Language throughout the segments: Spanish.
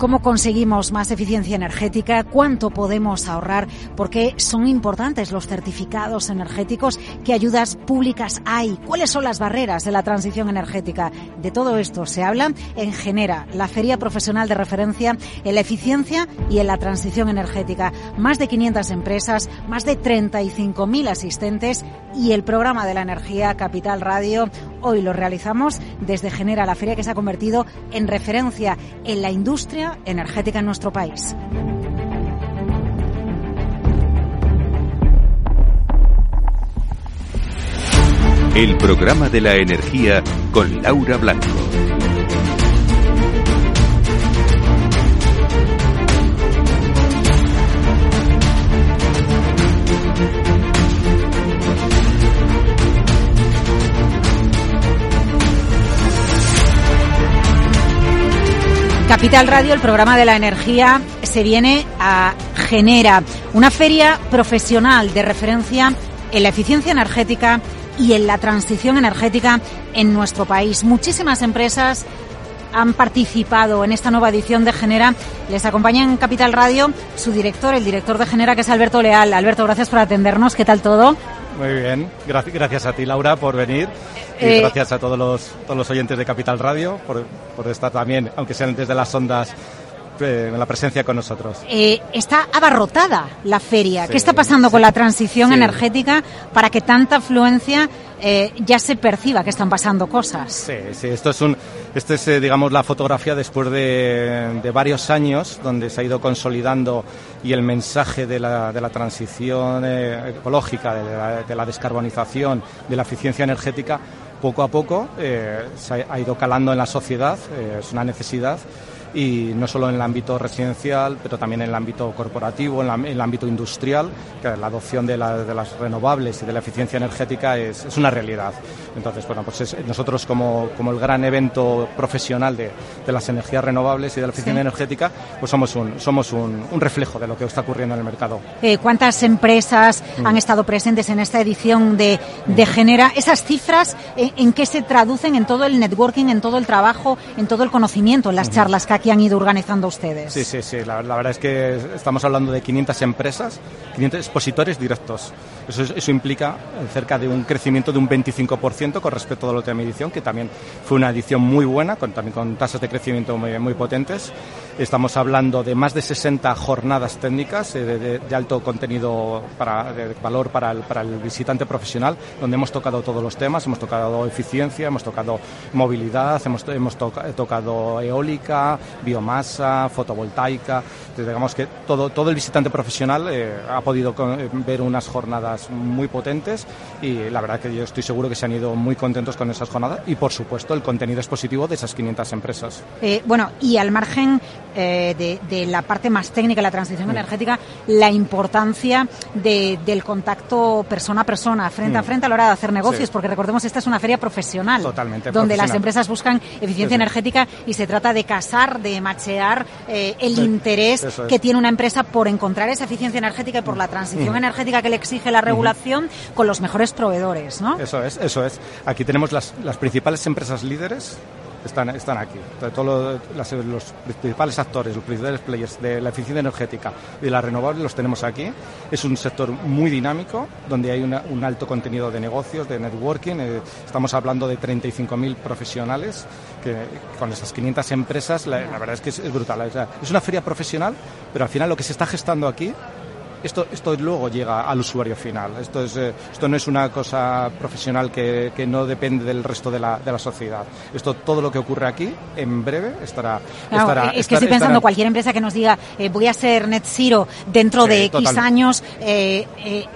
cómo conseguimos más eficiencia energética, cuánto podemos ahorrar, porque son importantes los certificados energéticos, qué ayudas públicas hay, cuáles son las barreras de la transición energética. De todo esto se habla en Genera, la feria profesional de referencia en la eficiencia y en la transición energética. Más de 500 empresas, más de 35.000 asistentes y el programa de la energía Capital Radio. Hoy lo realizamos desde Genera, la feria que se ha convertido en referencia en la industria energética en nuestro país. El programa de la energía con Laura Blanco. Capital Radio, el programa de la energía, se viene a Genera, una feria profesional de referencia en la eficiencia energética y en la transición energética en nuestro país. Muchísimas empresas han participado en esta nueva edición de Genera. Les acompaña en Capital Radio su director, el director de Genera, que es Alberto Leal. Alberto, gracias por atendernos. ¿Qué tal todo? Muy bien, gracias a ti Laura por venir. Y eh, gracias a todos los, todos los oyentes de Capital Radio por, por estar también, aunque sean desde las ondas, eh, la presencia con nosotros. Eh, está abarrotada la feria. ¿Qué está pasando con la transición energética para que tanta afluencia eh, ya se perciba que están pasando cosas? Sí, sí, esto es un, esto es, eh, digamos, la fotografía después de, de, varios años donde se ha ido consolidando y el mensaje de la, de la transición ecológica, de la, de la descarbonización, de la eficiencia energética poco a poco eh, se ha ido calando en la sociedad, eh, es una necesidad y no solo en el ámbito residencial, pero también en el ámbito corporativo, en, el ámbito industrial, que la adopción de, las renovables y de la eficiencia energética es, una realidad. Entonces, bueno, pues nosotros como, como, el gran evento profesional de, las energías renovables y de la eficiencia energética, pues somos un, somos un, reflejo de lo que está ocurriendo en el mercado. Eh, ¿Cuántas empresas mm. han estado presentes en esta edición de, de Genera? ¿Esas cifras eh, en qué se traducen en todo el networking, en todo el trabajo, en todo el conocimiento, en las charlas que que han ido organizando ustedes. Sí, sí, sí. La, verdad es que estamos hablando de 500 empresas, 500 expositores directos. Eso, implica cerca de un crecimiento de un 25% con respecto a la última edición, que también fue una edición muy buena, con, también con tasas de crecimiento muy potentes. Estamos hablando de más de 60 jornadas técnicas eh, de, alto contenido para, de valor para el, para el, visitante profesional, donde hemos tocado todos los temas, hemos tocado eficiencia, hemos tocado movilidad, hemos, hemos tocado eólica, biomasa, fotovoltaica. digamos que todo, todo el visitante profesional eh, ha podido eh, ver unas jornadas muy potentes y la verdad que yo estoy seguro que se han ido muy contentos con esas jornadas y por supuesto el contenido expositivo de esas 500 empresas. Eh, bueno, y al margen de, la parte más técnica, la transición energética, la importancia del contacto persona a persona, frente a mm. frente a la hora de hacer negocios, porque recordemos, esta es una feria profesional. Totalmente. Donde las empresas buscan eficiencia energética y se trata de casar de machear eh, el interés que tiene una empresa por encontrar esa eficiencia energética y por la transición energética que le exige la regulación con los mejores proveedores, ¿no? Eso es, eso es. Aquí tenemos las, las principales empresas líderes están, están aquí. Todos los, los, principales actores, los principales players de la eficiencia energética y de la renovable los tenemos aquí. Es un sector muy dinámico, donde hay un alto contenido de negocios, de networking. Eh, estamos hablando de 35.000 profesionales, que con esas 500 empresas, la, verdad es que es, brutal. es una feria profesional, pero al final lo que se está gestando aquí esto, esto luego llega al usuario final. Esto, es, eh, esto no es una cosa profesional que, que no depende del resto de la, de la, sociedad. Esto, todo lo que ocurre aquí, en breve, estará. estará es que estoy pensando, cualquier empresa que nos diga eh, voy a ser net zero dentro de X años, eh,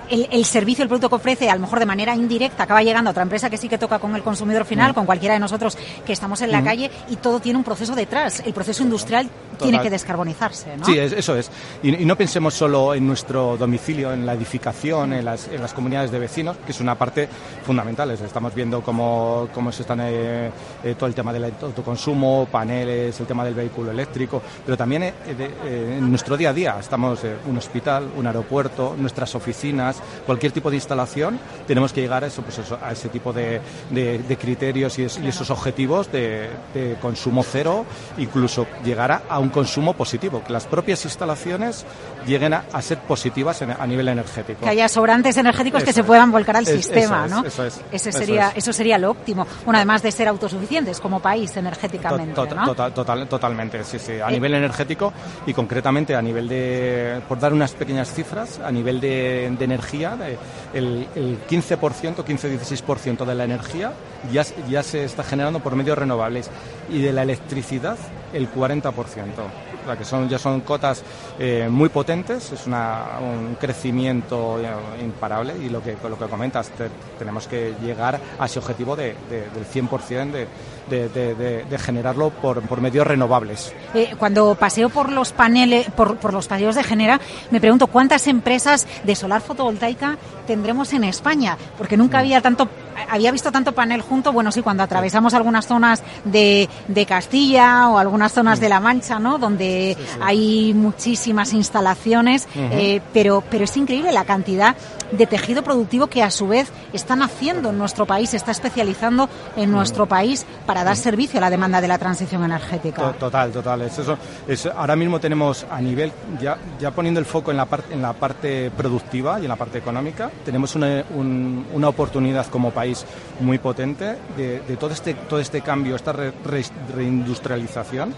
el, el, servicio, el producto que ofrece, a lo mejor de manera indirecta, acaba llegando a otra empresa que sí que toca con el consumidor final, mm. con cualquiera de nosotros que estamos en la mm. calle, y todo tiene un proceso detrás. El proceso industrial tiene que descarbonizarse. ¿no? Sí, eso es. Y, y no pensemos solo en nuestro domicilio, en la edificación, en las, en las comunidades de vecinos, que es una parte fundamental. Estamos viendo cómo, cómo se están eh, eh, todo el tema del autoconsumo, paneles, el tema del vehículo eléctrico, pero también eh, en nuestro día a día. Estamos un hospital, un aeropuerto, nuestras oficinas, cualquier tipo de instalación, tenemos que llegar a, eso, pues a ese tipo de, de, criterios y, esos objetivos de, consumo cero, incluso llegar a, un consumo positivo, que las propias instalaciones lleguen a, ser positivas a nivel energético. Que haya sobrantes energéticos que se puedan volcar al sistema, ¿no? Eso es. Ese sería, eso, sería lo óptimo. Bueno, además de ser autosuficientes como país energéticamente. total, totalmente, sí, sí. A eh, nivel energético y concretamente a nivel de, por dar unas pequeñas cifras, a nivel de, energía, el, el 15%, 15-16% de la energía ya, ya se está generando por medios renovables y de la electricidad el 40% que son, ya son cotas eh, muy potentes, es un crecimiento eh, imparable y lo que, lo que comentas, tenemos que llegar a ese objetivo de, del 100% de, de, generarlo por, por medios renovables. Eh, cuando paseo por los paneles, por, por los paseos de Genera, me pregunto cuántas empresas de solar fotovoltaica tendremos en España, porque nunca mm. había tanto había visto tanto panel junto, bueno, sí, cuando atravesamos algunas zonas de, de Castilla o algunas zonas de La Mancha, ¿no? Donde hay muchísimas instalaciones, eh, pero, pero es increíble la cantidad de tejido productivo que a su vez están haciendo en nuestro país, se está especializando en nuestro país para dar servicio a la demanda de la transición energética. Total, total. eso, es, ahora mismo tenemos a nivel, ya, ya poniendo el foco en la, parte, en la parte productiva y en la parte económica, tenemos una, una oportunidad como país muy potente de, todo, este, todo este cambio, esta reindustrialización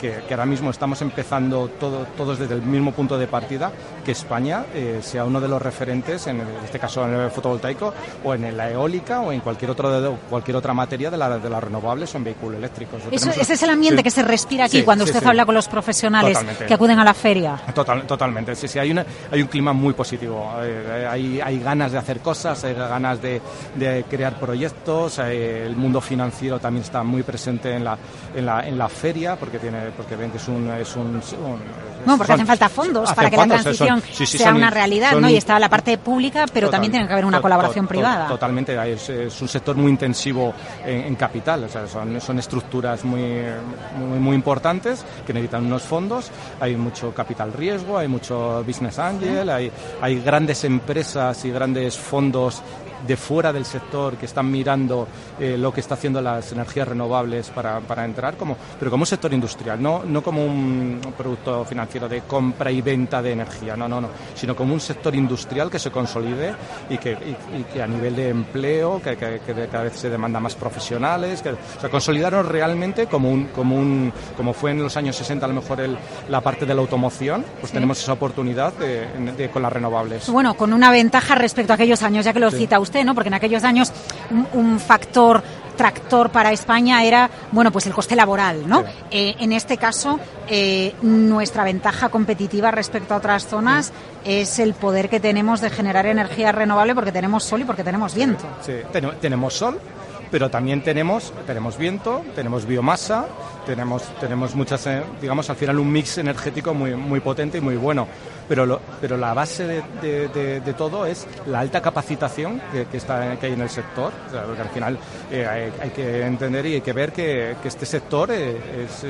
que, ahora mismo estamos empezando todo, todos desde el mismo punto de partida, que España eh, sea uno de los referentes, en, este caso en el fotovoltaico, o en la eólica, o en cualquier, otro, cualquier otra materia de, la, de las renovables o en vehículos eléctricos. ese es el ambiente que se respira aquí cuando usted habla con los profesionales que acuden a la feria. Total, totalmente, sí, sí, hay, una, hay un clima muy positivo. Eh, hay, hay ganas de hacer cosas, hay ganas de, de crear proyectos, eh, el mundo financiero también está muy presente en la, en la, en la feria, porque tiene porque ven que es un... Es un, no, porque hacen falta fondos para que la transición sea una realidad, ¿no? Y está la parte pública, pero también tiene que haber una colaboración privada. Totalmente, es, es, un sector muy intensivo en, capital, o sea, son, son estructuras muy, muy, muy, importantes que necesitan unos fondos, hay mucho capital riesgo, hay mucho business angel, hay, hay grandes empresas y grandes fondos de fuera del sector que están mirando eh, lo que está haciendo las energías renovables para, para, entrar, como, pero como un sector industrial, no, no como un producto financiero de compra y venta de energía, no, no, no, sino como un sector industrial que se consolide y que, y, que a nivel de empleo, que, que, cada vez se demanda más profesionales, que, o sea, consolidaron realmente como un, como un, como fue en los años 60 a lo mejor el, la parte de la automoción, pues tenemos esa oportunidad de, con las renovables. Bueno, con una ventaja respecto a aquellos años, ya que lo cita usted ¿no? Porque en aquellos años un, factor tractor para España era, bueno, pues el coste laboral, ¿no? Eh, en este caso, eh, nuestra ventaja competitiva respecto a otras zonas es el poder que tenemos de generar energía renovable porque tenemos sol y porque tenemos viento. Sí, tenemos sol, pero también tenemos, tenemos viento, tenemos biomasa, tenemos, tenemos muchas, eh, digamos, al final un mix energético muy, muy potente y muy bueno pero, pero la base de, todo es la alta capacitación que, está, que hay en el sector, porque al final eh, hay, que entender y hay que ver que, este sector eh, es,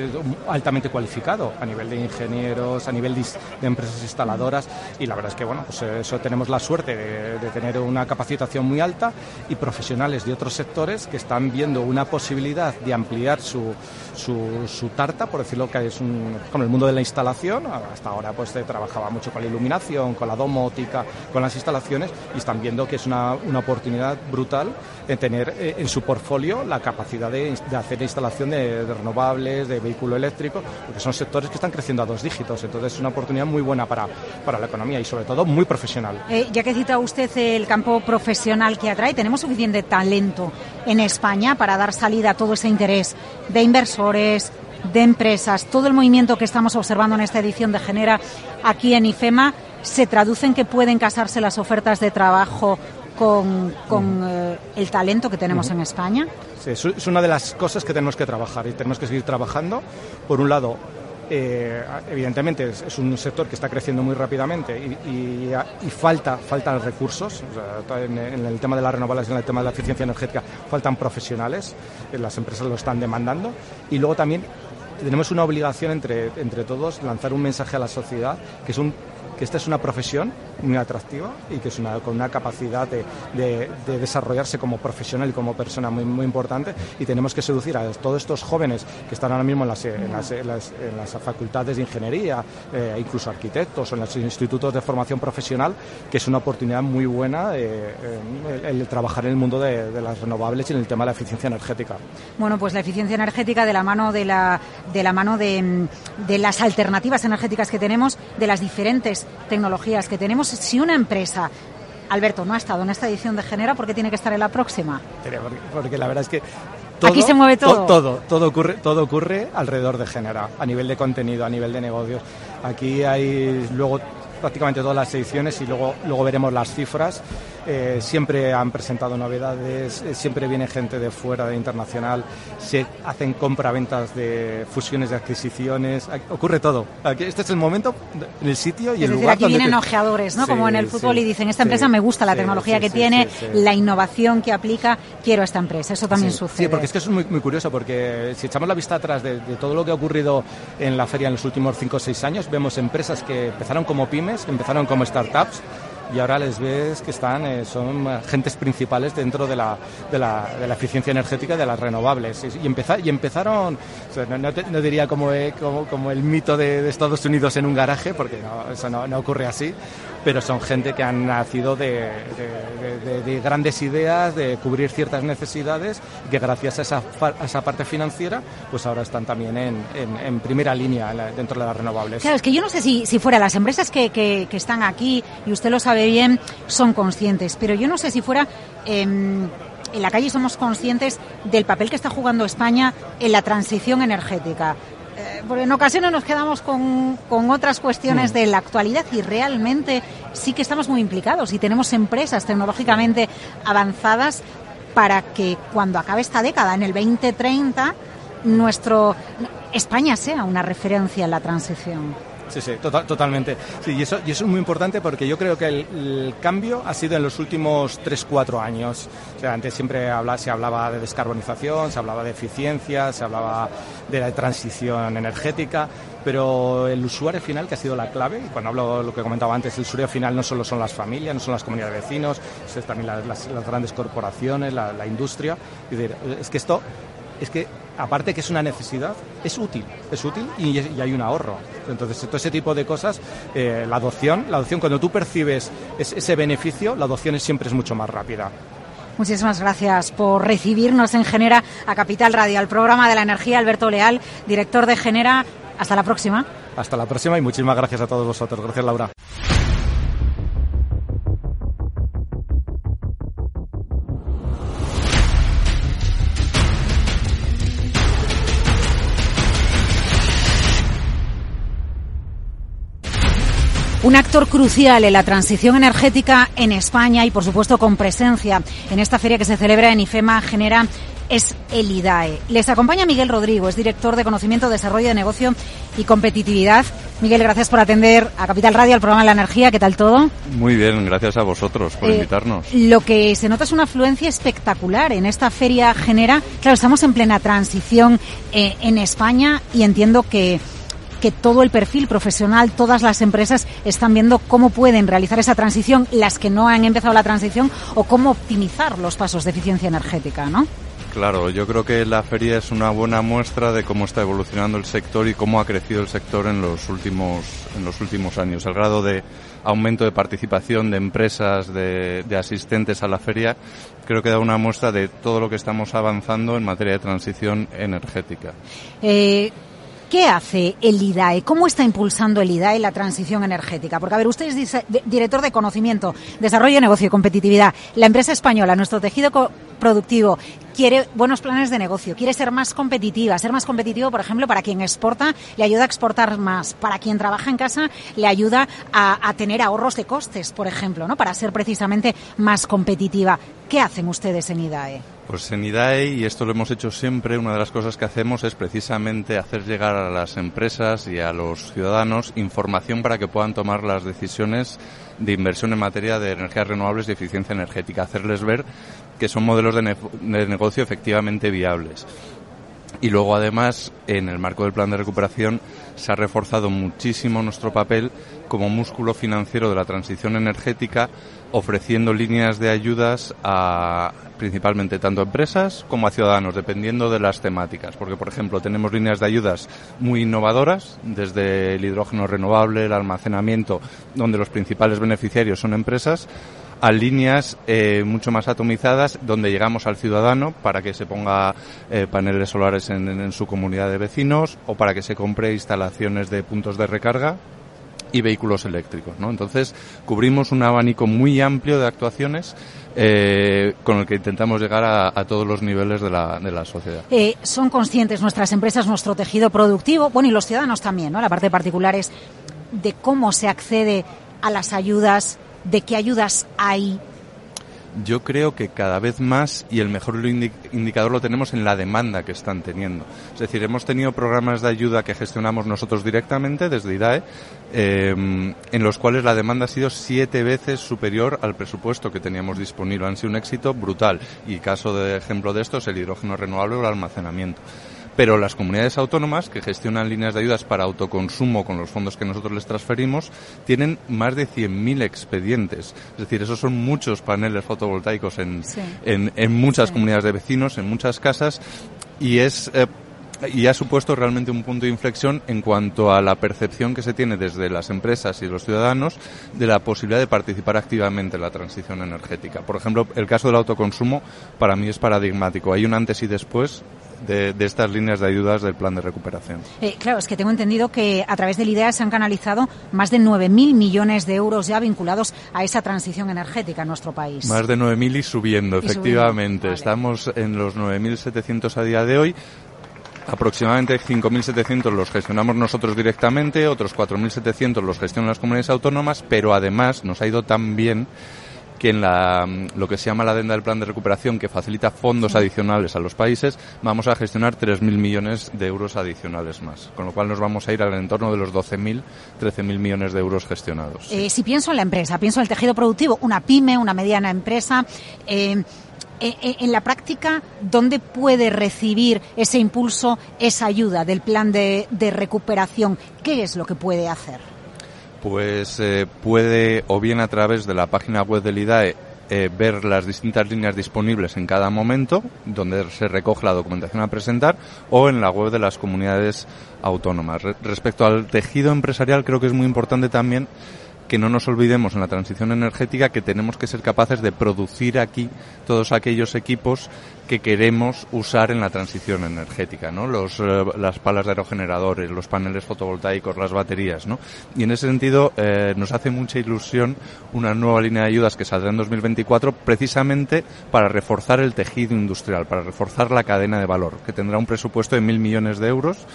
altamente cualificado a nivel de ingenieros, a nivel de, empresas instaladoras. Y la verdad es que bueno, pues eso tenemos la suerte de, tener una capacitación muy alta y profesionales de otros sectores que están viendo una posibilidad de ampliar su, su, su tarta, por decirlo que es un, con el mundo de la instalación, hasta ahora pues trabajaba mucho con la iluminación, con la domótica, con las instalaciones y están viendo que es una, oportunidad brutal en tener eh, en su portfolio la capacidad de, de hacer instalación de, renovables, de vehículo eléctrico, porque son sectores que están creciendo a dos dígitos, entonces es una oportunidad muy buena para, para la economía y sobre todo muy profesional. Eh, ya que cita usted el campo profesional que atrae, ¿tenemos suficiente talento en España para dar salida a todo ese interés de inversores, de empresas, todo el movimiento que estamos observando en esta edición de Genera aquí en IFEMA, se traduce en que pueden casarse las ofertas de trabajo con, eh, el talento que tenemos en España? Sí, es una de las cosas que tenemos que trabajar y tenemos que seguir trabajando. Por un lado, eh, evidentemente es, un sector que está creciendo muy rápidamente y, falta faltan recursos. En, el tema de las renovables en el tema de la eficiencia energética faltan profesionales eh, las empresas lo están demandando. Y luego también tenemos una obligación entre, entre todos lanzar un mensaje a la sociedad que es un que esta es una profesión muy atractiva y que es una, con una capacidad de, de, desarrollarse como profesional y como persona muy, muy importante y tenemos que seducir a todos estos jóvenes que están ahora mismo en las, en las, en las, facultades de ingeniería, eh, incluso arquitectos o en los institutos de formación profesional, que es una oportunidad muy buena eh, el, trabajar en el mundo de, de, las renovables y en el tema de la eficiencia energética. Bueno, pues la eficiencia energética de la mano de la, de la mano de, de las alternativas energéticas que tenemos, de las diferentes tecnologías que tenemos. Si una empresa Alberto, no ha estado en esta edición de Genera, ¿por qué tiene que estar en la próxima? Porque, la verdad es que todo, Aquí se mueve todo. todo. Todo, ocurre, todo ocurre alrededor de Genera, a nivel de contenido, a nivel de negocios. Aquí hay luego prácticamente todas las ediciones y luego, luego veremos las cifras. Eh, siempre han presentado novedades, eh, siempre viene gente de fuera, de internacional, se hacen compraventas de fusiones de adquisiciones, ocurre todo. Aquí, este es el momento, el sitio y el lugar. Aquí vienen ojeadores, ¿no? Como en el fútbol y dicen, esta empresa me gusta la tecnología que tiene, la innovación que aplica, quiero esta empresa. Eso también sucede. Sí, porque es que eso es muy, muy curioso, porque si echamos la vista atrás de, de todo lo que ha ocurrido en la feria en los últimos 5 o 6 años, vemos empresas que empezaron como pymes, que empezaron como startups, y ahora les ves que están, eh, son agentes principales dentro de la, de la, de la eficiencia energética de las renovables. Y, y empezaron, no, diría como, eh, como, como, el mito de, Estados Unidos en un garaje, porque eso no, ocurre así, pero son gente que han nacido de, de, grandes ideas, de cubrir ciertas necesidades, que gracias a esa, a esa parte financiera, pues ahora están también en, primera línea dentro de las renovables. Claro, es que yo no sé si, si fuera las empresas que están aquí, y usted lo sabe bien, son conscientes, pero yo no sé si fuera... Em, en la calle somos conscientes del papel que está jugando España en la transición energética. Eh, porque en ocasiones nos quedamos con, con otras cuestiones mm. de la actualidad y realmente sí que estamos muy implicados y tenemos empresas tecnológicamente avanzadas para que cuando acabe esta década, en el 2030, nuestro España sea una referencia en la transición. Sí, sí, tota-, totalmente. Sí, y, eso, y eso es muy importante porque yo creo que el, cambio ha sido en los últimos 3-4 años. O sea, antes siempre se hablaba de descarbonización, se hablaba de eficiencia, se hablaba de la transición energética, pero el usuario final, que ha sido la clave, y cuando hablo de lo que comentaba antes, el usuario final no solo son las familias, no son las comunidades de vecinos, es también las, grandes corporaciones, la, industria. Es, es que esto es que aparte que es una necesidad, es útil, es útil y, hay un ahorro. Entonces, todo ese tipo de cosas, eh, la adopción, la adopción cuando tú percibes ese beneficio, la adopción siempre es mucho más rápida. Muchísimas gracias por recibirnos en Genera a Capital Radio, al programa de la energía, Alberto Leal, director de Genera. Hasta la próxima. Hasta la próxima y muchísimas gracias a todos vosotros. Gracias, Laura. Un actor crucial en la transición energética en España y, por supuesto, con presencia en esta feria que se celebra en IFEMA Genera es el IDAE. Les acompaña Miguel Rodrigo, es director de Conocimiento, Desarrollo de Negocio y Competitividad. Miguel, gracias por atender a Capital Radio, al programa de la energía. ¿Qué tal todo? Muy bien, gracias a vosotros por eh, invitarnos. Lo que se nota es una afluencia espectacular en esta feria Genera. Claro, estamos en plena transición eh, en España y entiendo que que todo el perfil profesional, todas las empresas están viendo cómo pueden realizar esa transición, las que no han empezado la transición, o cómo optimizar los pasos de eficiencia energética, ¿no? Claro, yo creo que la feria es una buena muestra de cómo está evolucionando el sector y cómo ha crecido el sector en los últimos, en los últimos años. El grado de aumento de participación de empresas, de, asistentes a la feria, creo que da una muestra de todo lo que estamos avanzando en materia de transición energética. Eh, ¿Qué hace el IDAE? ¿Cómo está impulsando el IDAE la transición energética? Porque, a ver, usted es director de conocimiento, desarrollo, negocio y competitividad. La empresa española, nuestro tejido productivo, quiere buenos planes de negocio, quiere ser más competitiva. Ser más competitivo, por ejemplo, para quien exporta, le ayuda a exportar más. Para quien trabaja en casa, le ayuda a, tener ahorros de costes, por ejemplo, ¿no? Para ser precisamente más competitiva. ¿Qué hacen ustedes en IDAE? Pues en IDAE, y esto lo hemos hecho siempre, una de las cosas que hacemos es precisamente hacer llegar a las empresas y a los ciudadanos información para que puedan tomar las decisiones de inversión en materia de energías renovables y eficiencia energética, hacerles ver que son modelos de, negocio efectivamente viables. Y luego, además, en el marco del plan de recuperación, se ha reforzado muchísimo nuestro papel como músculo financiero de la transición energética, ofreciendo líneas de ayudas a principalmente tanto empresas como a ciudadanos, dependiendo de las temáticas. Porque, por ejemplo, tenemos líneas de ayudas muy innovadoras, desde el hidrógeno renovable, el almacenamiento, donde los principales beneficiarios son empresas, a líneas eh, mucho más atomizadas donde llegamos al ciudadano para que se ponga eh, paneles solares en, en, su comunidad de vecinos o para que se compre instalaciones de puntos de recarga y vehículos eléctricos. ¿no? Entonces, cubrimos un abanico muy amplio de actuaciones eh, con el que intentamos llegar a, todos los niveles de la, de la sociedad. Eh, son conscientes nuestras empresas, nuestro tejido productivo, bueno, y los ciudadanos también, ¿no? La parte de particulares, de cómo se accede a las ayudas, de qué ayudas hay yo creo que cada vez más y el mejor indicador lo tenemos en la demanda que están teniendo. Es decir, hemos tenido programas de ayuda que gestionamos nosotros directamente desde IDAE, eh, en los cuales la demanda ha sido siete veces superior al presupuesto que teníamos disponible. Han sido un éxito brutal. Y caso de ejemplo de esto es el hidrógeno renovable o el almacenamiento pero las comunidades autónomas que gestionan líneas de ayudas para autoconsumo con los fondos que nosotros les transferimos tienen más de 100.000 expedientes. Es decir, esos son muchos paneles fotovoltaicos en, sí. en, en, muchas sí. comunidades de vecinos, en muchas casas, y es... Eh, y ha supuesto realmente un punto de inflexión en cuanto a la percepción que se tiene desde las empresas y los ciudadanos de la posibilidad de participar activamente en la transición energética. Por ejemplo, el caso del autoconsumo para mí es paradigmático. Hay un antes y después de, de, estas líneas de ayudas del plan de recuperación. Eh, claro, es que tengo entendido que a través del IDEA se han canalizado más de 9.000 millones de euros ya vinculados a esa transición energética en nuestro país. Más de 9.000 y subiendo, y efectivamente. Vale. Estamos en los 9.700 a día de hoy. Aproximadamente 5.700 los gestionamos nosotros directamente, otros 4.700 los gestionan las comunidades autónomas, pero además nos ha ido tan bien que en la, lo que se llama la adenda del plan de recuperación, que facilita fondos adicionales a los países, vamos a gestionar 3.000 millones de euros adicionales más. Con lo cual nos vamos a ir al entorno de los 12.000, 13.000 millones de euros gestionados. Eh, si pienso en la empresa, pienso en el tejido productivo, una pyme, una mediana empresa, eh, en la práctica, ¿dónde puede recibir ese impulso, esa ayuda del plan de, de recuperación? ¿Qué es lo que puede hacer? Pues eh, puede, o bien a través de la página web del IDAE, eh, ver las distintas líneas disponibles en cada momento, donde se recoge la documentación a presentar, o en la web de las comunidades autónomas. Re respecto al tejido empresarial, creo que es muy importante también que no nos olvidemos en la transición energética que tenemos que ser capaces de producir aquí todos aquellos equipos que queremos usar en la transición energética, ¿no? Los, eh, las palas de aerogeneradores, los paneles fotovoltaicos, las baterías, ¿no? Y en ese sentido eh, nos hace mucha ilusión una nueva línea de ayudas que saldrá en 2024 precisamente para reforzar el tejido industrial, para reforzar la cadena de valor, que tendrá un presupuesto de mil millones de euros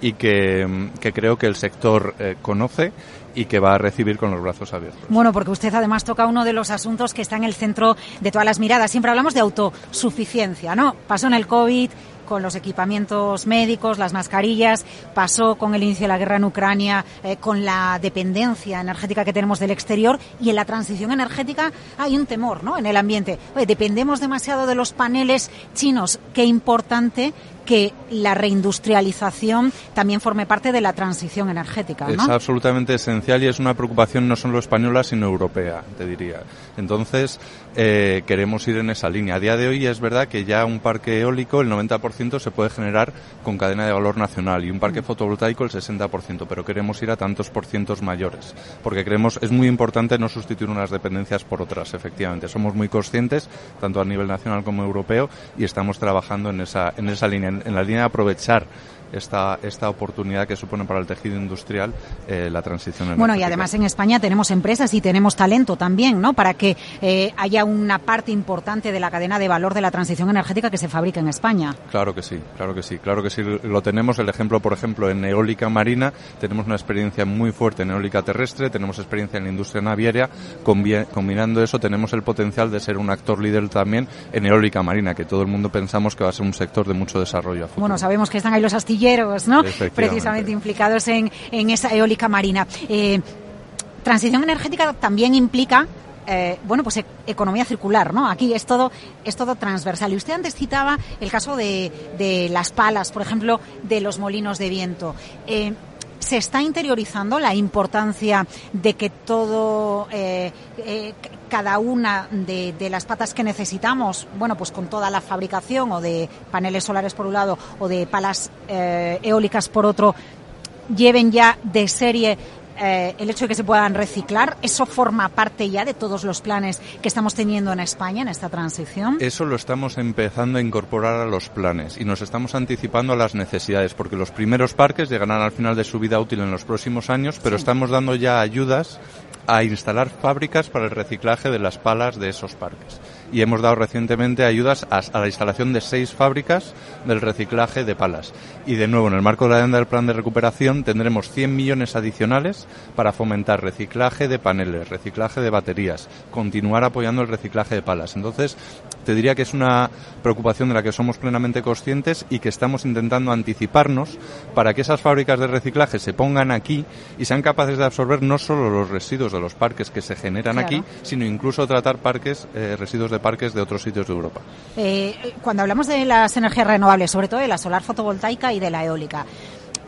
y que, que creo que el sector eh, conoce y que va a recibir con los brazos abiertos. Bueno, porque usted además toca uno de los asuntos que está en el centro de todas las miradas. Siempre hablamos de autosuficiencia, ¿no? Pasó en el COVID, con los equipamientos médicos, las mascarillas, pasó con el inicio de la guerra en Ucrania, eh, con la dependencia energética que tenemos del exterior y en la transición energética hay un temor ¿no? en el ambiente. Dependemos demasiado de los paneles chinos. Qué importante que la reindustrialización también forme parte de la transición energética. Es absolutamente esencial y es una preocupación no solo española, sino europea, te diría. Entonces, eh, queremos ir en esa línea. A día de hoy es verdad que ya un parque eólico, el 90% se puede generar con cadena de valor nacional y un parque mm. fotovoltaico el 60%, pero queremos ir a tantos por cientos mayores, porque creemos es muy importante no sustituir unas dependencias por otras, efectivamente. Somos muy conscientes, tanto a nivel nacional como europeo, y estamos trabajando en esa, en esa línea, en, en la línea de aprovechar esta, esta oportunidad que supone para el tejido industrial eh, la transición energética. Bueno, y además en España tenemos empresas y tenemos talento también, ¿no? Para que eh, haya una parte importante de la cadena de valor de la transición energética que se fabrica en España. Claro que sí, claro que sí, claro que sí. Lo tenemos, el ejemplo, por ejemplo, en eólica marina, tenemos una experiencia muy fuerte en eólica terrestre, tenemos experiencia en la industria naviera, combinando eso tenemos el potencial de ser un actor líder también en eólica marina, que todo el mundo pensamos que va a ser un sector de mucho desarrollo. A futuro. Bueno, sabemos que están ahí los astilleros, ¿no? Precisamente implicados en, en esa eólica marina. Eh, transición energética también implica eh, bueno, pues e-, economía circular, ¿no? Aquí es todo, es todo transversal. Y usted antes citaba el caso de, de las palas, por ejemplo, de los molinos de viento. Eh, se está interiorizando la importancia de que todo, eh, cada una de, de, las patas que necesitamos, bueno, pues con toda la fabricación o de paneles solares por un lado o de palas eh, eólicas por otro, lleven ya de serie eh, el hecho de que se puedan reciclar, ¿eso forma parte ya de todos los planes que estamos teniendo en España en esta transición? Eso lo estamos empezando a incorporar a los planes y nos estamos anticipando a las necesidades, porque los primeros parques llegarán al final de su vida útil en los próximos años, pero sí. estamos dando ya ayudas a instalar fábricas para el reciclaje de las palas de esos parques. Y hemos dado recientemente ayudas a, a, la instalación de seis fábricas del reciclaje de palas. Y de nuevo, en el marco de la agenda del plan de recuperación tendremos 100 millones adicionales para fomentar reciclaje de paneles, reciclaje de baterías, continuar apoyando el reciclaje de palas. Entonces, te diría que es una preocupación de la que somos plenamente conscientes y que estamos intentando anticiparnos para que esas fábricas de reciclaje se pongan aquí y sean capaces de absorber no solo los residuos de los parques que se generan claro. aquí, sino incluso tratar parques, eh, residuos de parques de otros sitios de Europa. Eh, cuando hablamos de las energías renovables, sobre todo de la solar fotovoltaica y de la eólica,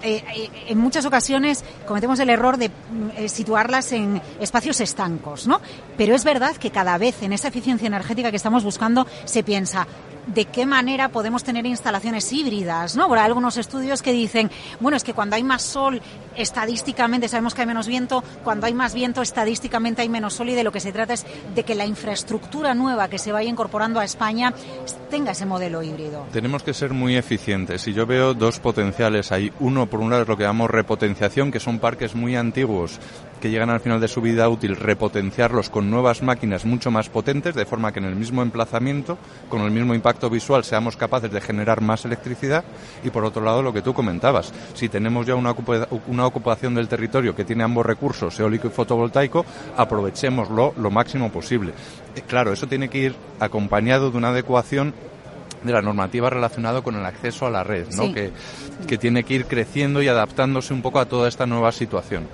eh, eh, en muchas ocasiones cometemos el error de eh, situarlas en espacios estancos, ¿no? Pero es verdad que cada vez en esa eficiencia energética que estamos buscando se piensa de qué manera podemos tener instalaciones híbridas, ¿no? Por algunos estudios que dicen, bueno, es que cuando hay más sol, estadísticamente sabemos que hay menos viento, cuando hay más viento, estadísticamente hay menos sol y de lo que se trata es de que la infraestructura nueva que se vaya incorporando a España tenga ese modelo híbrido. Tenemos que ser muy eficientes y yo veo dos potenciales ahí. Uno, por un lado, es lo que llamamos repotenciación, que son parques muy antiguos que llegan al final de su vida útil, repotenciarlos con nuevas máquinas mucho más potentes, de forma que en el mismo emplazamiento, con el mismo impacto visual, seamos capaces de generar más electricidad. Y por otro lado, lo que tú comentabas, si tenemos ya una, una ocupación del territorio que tiene ambos recursos, eólico y fotovoltaico, aprovechémoslo lo máximo posible. Claro, eso tiene que ir acompañado de una adecuación de la normativa relacionada con el acceso a la red, ¿no? Sí. que, que tiene que ir creciendo y adaptándose un poco a toda esta nueva situación.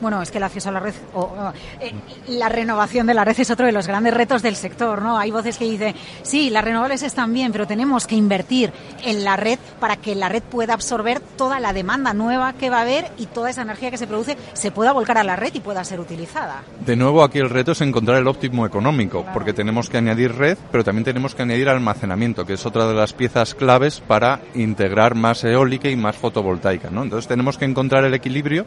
Bueno, es que el acceso a la red o, o eh, la renovación de la red es otro de los grandes retos del sector, ¿no? Hay voces que dicen, sí, las renovables están bien, pero tenemos que invertir en la red para que la red pueda absorber toda la demanda nueva que va a haber y toda esa energía que se produce se pueda volcar a la red y pueda ser utilizada. De nuevo, aquí el reto es encontrar el óptimo económico, claro. porque tenemos que añadir red, pero también tenemos que añadir almacenamiento, que es otra de las piezas claves para integrar más eólica y más fotovoltaica, ¿no? Entonces tenemos que encontrar el equilibrio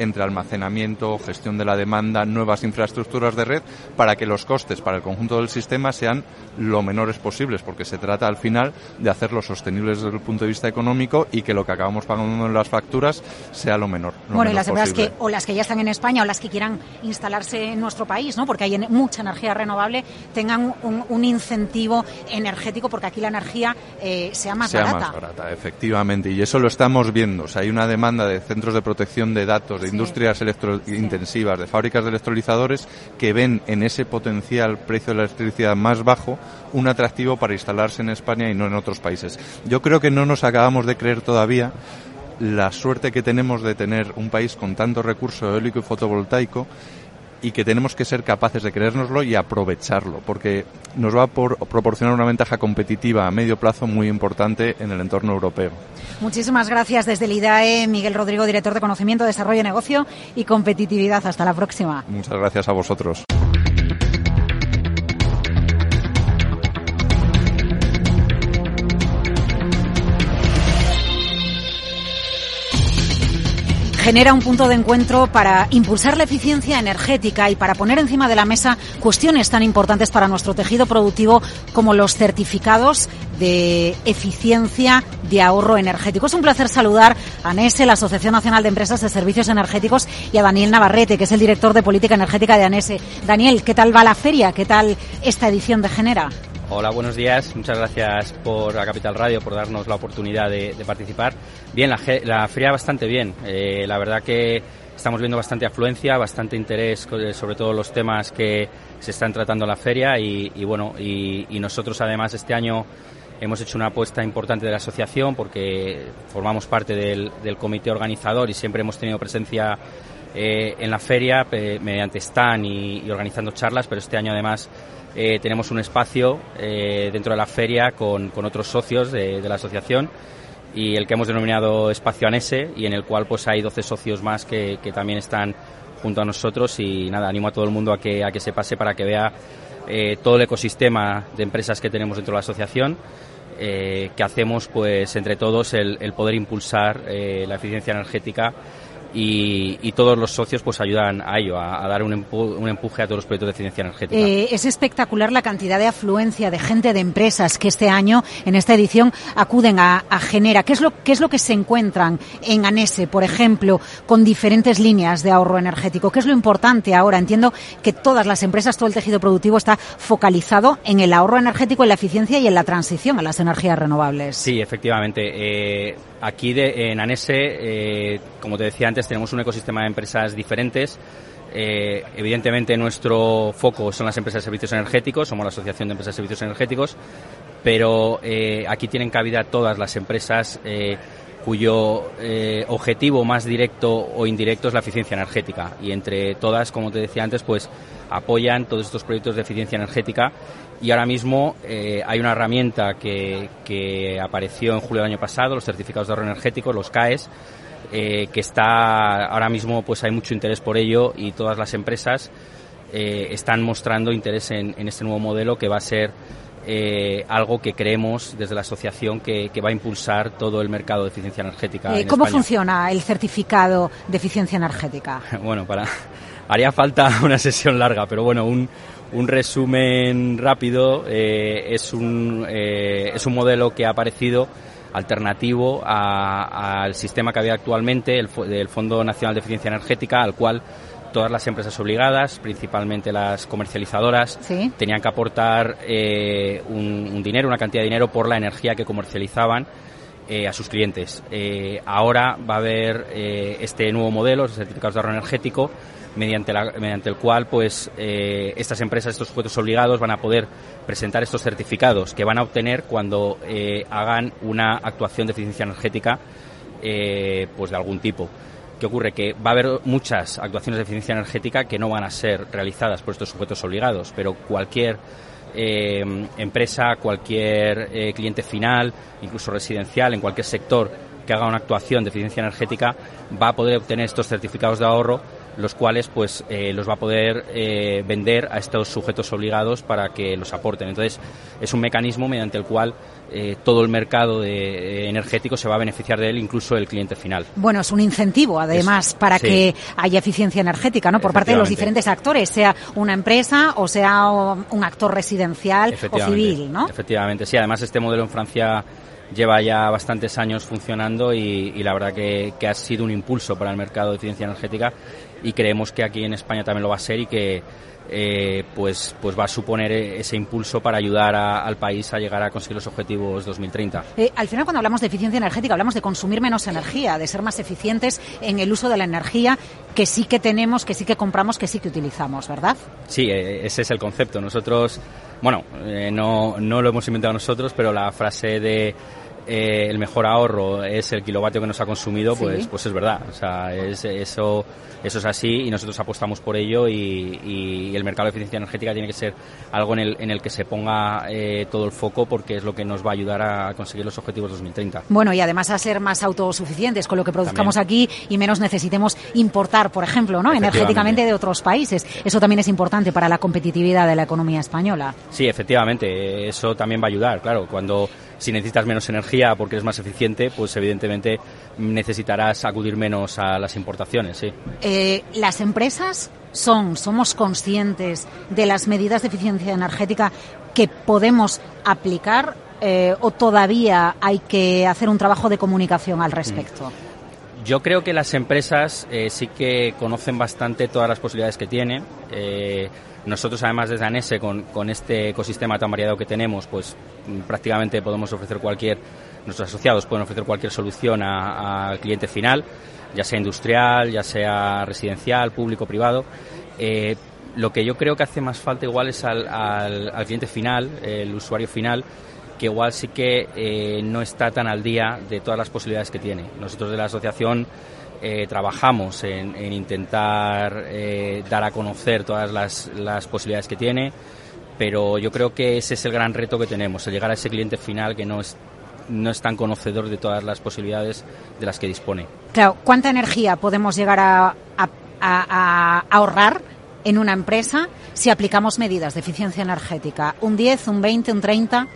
entre almacenamiento, gestión de la demanda, nuevas infraestructuras de red, para que los costes para el conjunto del sistema sean lo menores posibles, porque se trata al final de hacerlos sostenibles desde el punto de vista económico y que lo que acabamos pagando en las facturas sea lo menor. Lo bueno, y las empresas que, o las que ya están en España o las que quieran instalarse en nuestro país, ¿no? porque hay mucha energía renovable, tengan un, un incentivo energético, porque aquí la energía eh, sea más sea barata. más barata, efectivamente, y eso lo estamos viendo. O sea, hay una demanda de centros de protección de datos, de. Industrias electrointensivas, de fábricas de electrolizadores, que ven en ese potencial precio de la electricidad más bajo un atractivo para instalarse en España y no en otros países. Yo creo que no nos acabamos de creer todavía la suerte que tenemos de tener un país con tanto recurso eólico y fotovoltaico y que tenemos que ser capaces de creérnoslo y aprovecharlo, porque nos va a por proporcionar una ventaja competitiva a medio plazo muy importante en el entorno europeo. Muchísimas gracias desde el IDAE, Miguel Rodrigo, director de Conocimiento, Desarrollo, Negocio y Competitividad. Hasta la próxima. Muchas gracias a vosotros. Genera un punto de encuentro para impulsar la eficiencia energética y para poner encima de la mesa cuestiones tan importantes para nuestro tejido productivo como los certificados de eficiencia de ahorro energético. Es un placer saludar a ANESE, la Asociación Nacional de Empresas de Servicios Energéticos, y a Daniel Navarrete, que es el director de Política Energética de ANESE. Daniel, ¿qué tal va la feria? ¿Qué tal esta edición de Genera? Hola, buenos días. Muchas gracias por a Capital Radio por darnos la oportunidad de, de participar. Bien, la, la, feria bastante bien. Eh, la verdad que estamos viendo bastante afluencia, bastante interés sobre todos los temas que se están tratando en la feria y, y bueno, y, y nosotros además este año hemos hecho una apuesta importante de la asociación porque formamos parte del, del comité organizador y siempre hemos tenido presencia eh, en la feria mediante stand y, organizando charlas, pero este año además tenemos un espacio dentro de la feria con, otros socios de, la asociación y el que hemos denominado Espacio Anese y en el cual pues hay 12 socios más que, también están junto a nosotros y nada, animo a todo el mundo a que, a que se pase para que vea eh, todo el ecosistema de empresas que tenemos dentro de la asociación, eh, que hacemos pues entre todos el, poder impulsar eh, la eficiencia energética y, todos los socios pues ayudan a ello, a, dar un, empuje a todos los proyectos de eficiencia energética. Eh, es espectacular la cantidad de afluencia de gente, de empresas que este año, en esta edición, acuden a, Genera. ¿Qué es, lo, ¿Qué es lo que se encuentran en ANESE, por ejemplo, con diferentes líneas de ahorro energético? ¿Qué es lo importante ahora? Entiendo que todas las empresas, todo el tejido productivo está focalizado en el ahorro energético, en la eficiencia y en la transición a las energías renovables. Sí, efectivamente. Eh, aquí de, en ANESE, eh, como te decía antes, tenemos un ecosistema de empresas diferentes. Eh, evidentemente nuestro foco son las empresas de servicios energéticos, somos la Asociación de Empresas de Servicios Energéticos, pero eh, aquí tienen cabida todas las empresas eh, cuyo objetivo más directo o indirecto es la eficiencia energética y entre todas, como te decía antes, pues apoyan todos estos proyectos de eficiencia energética y ahora mismo hay una herramienta que, que apareció en julio del año pasado, los certificados de ahorro energético, los CAES, eh, que está ahora mismo pues hay mucho interés por ello y todas las empresas eh, están mostrando interés en, este nuevo modelo que va a ser eh, algo que creemos desde la asociación que, va a impulsar todo el mercado de eficiencia energética. ¿Cómo funciona el certificado de eficiencia energética? bueno, para haría falta una sesión larga, pero bueno, un, un resumen rápido es un es un modelo que ha aparecido alternativo al sistema que había actualmente, el, del Fondo Nacional de Eficiencia Energética, al cual todas las empresas obligadas, principalmente las comercializadoras, tenían que aportar eh, un, dinero, una cantidad de dinero por la energía que comercializaban eh, a sus clientes. Eh, ahora va a haber este nuevo modelo, los certificados de ahorro energético, mediante, mediante el cual pues eh, estas empresas, estos sujetos obligados van a poder presentar estos certificados que van a obtener cuando eh, hagan una actuación de eficiencia energética eh, pues de algún tipo. ¿Qué ocurre? Que va a haber muchas actuaciones de eficiencia energética que no van a ser realizadas por estos sujetos obligados, pero cualquier empresa, cualquier cliente final, incluso residencial, en cualquier sector que haga una actuación de eficiencia energética, va a poder obtener estos certificados de ahorro los cuales pues eh, los va a poder eh, vender a estos sujetos obligados para que los aporten. Entonces es un mecanismo mediante el cual eh, todo el mercado de, energético se va a beneficiar de él, incluso el cliente final. Bueno, es un incentivo además para que haya eficiencia energética, ¿no? Por parte de los diferentes actores, sea una empresa o sea un actor residencial o civil, ¿no? Efectivamente, sí. Además este modelo en Francia lleva ya bastantes años funcionando y, la verdad que, ha sido un impulso para el mercado de eficiencia energética y creemos que aquí en España también lo va a ser y que eh, pues, pues va a suponer ese impulso para ayudar al país a llegar a conseguir los objetivos 2030. Eh, al final, cuando hablamos de eficiencia energética, hablamos de consumir menos energía, de ser más eficientes en el uso de la energía que sí que tenemos, que sí que compramos, que sí que utilizamos, ¿verdad? Sí, eh, ese es el concepto. Nosotros, bueno, no, no lo hemos inventado nosotros, pero la frase de eh, el mejor ahorro es el kilovatio que nos ha consumido, pues, pues es verdad. O sea, es, eso, eso es así y nosotros apostamos por ello y, el mercado de eficiencia energética tiene que ser algo en el, en el que se ponga eh, todo el foco porque es lo que nos va a ayudar a conseguir los objetivos 2030. Bueno, y además a ser más autosuficientes con lo que produzcamos aquí y menos necesitemos importar, por ejemplo, ¿no? energéticamente de otros países. Eso también es importante para la competitividad de la economía española. Sí, efectivamente, eso también va a ayudar, claro, cuando si necesitas menos energía porque eres más eficiente, pues evidentemente necesitarás acudir menos a las importaciones. Sí. Eh, las empresas son, somos conscientes de las medidas de eficiencia energética que podemos aplicar eh, o todavía hay que hacer un trabajo de comunicación al respecto. Mm. Yo creo que las empresas eh, sí que conocen bastante todas las posibilidades que tienen. Nosotros, además, desde ANESE, con, con este ecosistema tan variado que tenemos, pues mm, prácticamente podemos ofrecer cualquier, nuestros asociados pueden ofrecer cualquier solución al cliente final, ya sea industrial, ya sea residencial, público, privado. Eh, lo que yo creo que hace más falta igual es al, al, cliente final, el usuario final, que igual sí que eh, no está tan al día de todas las posibilidades que tiene. Nosotros de la asociación eh, trabajamos en, intentar eh, dar a conocer todas las, las, posibilidades que tiene, pero yo creo que ese es el gran reto que tenemos, el llegar a ese cliente final que no es, no es tan conocedor de todas las posibilidades de las que dispone. Claro, ¿cuánta energía podemos llegar a, a ahorrar en una empresa si aplicamos medidas de eficiencia energética? ¿Un 10, un 20, un 30?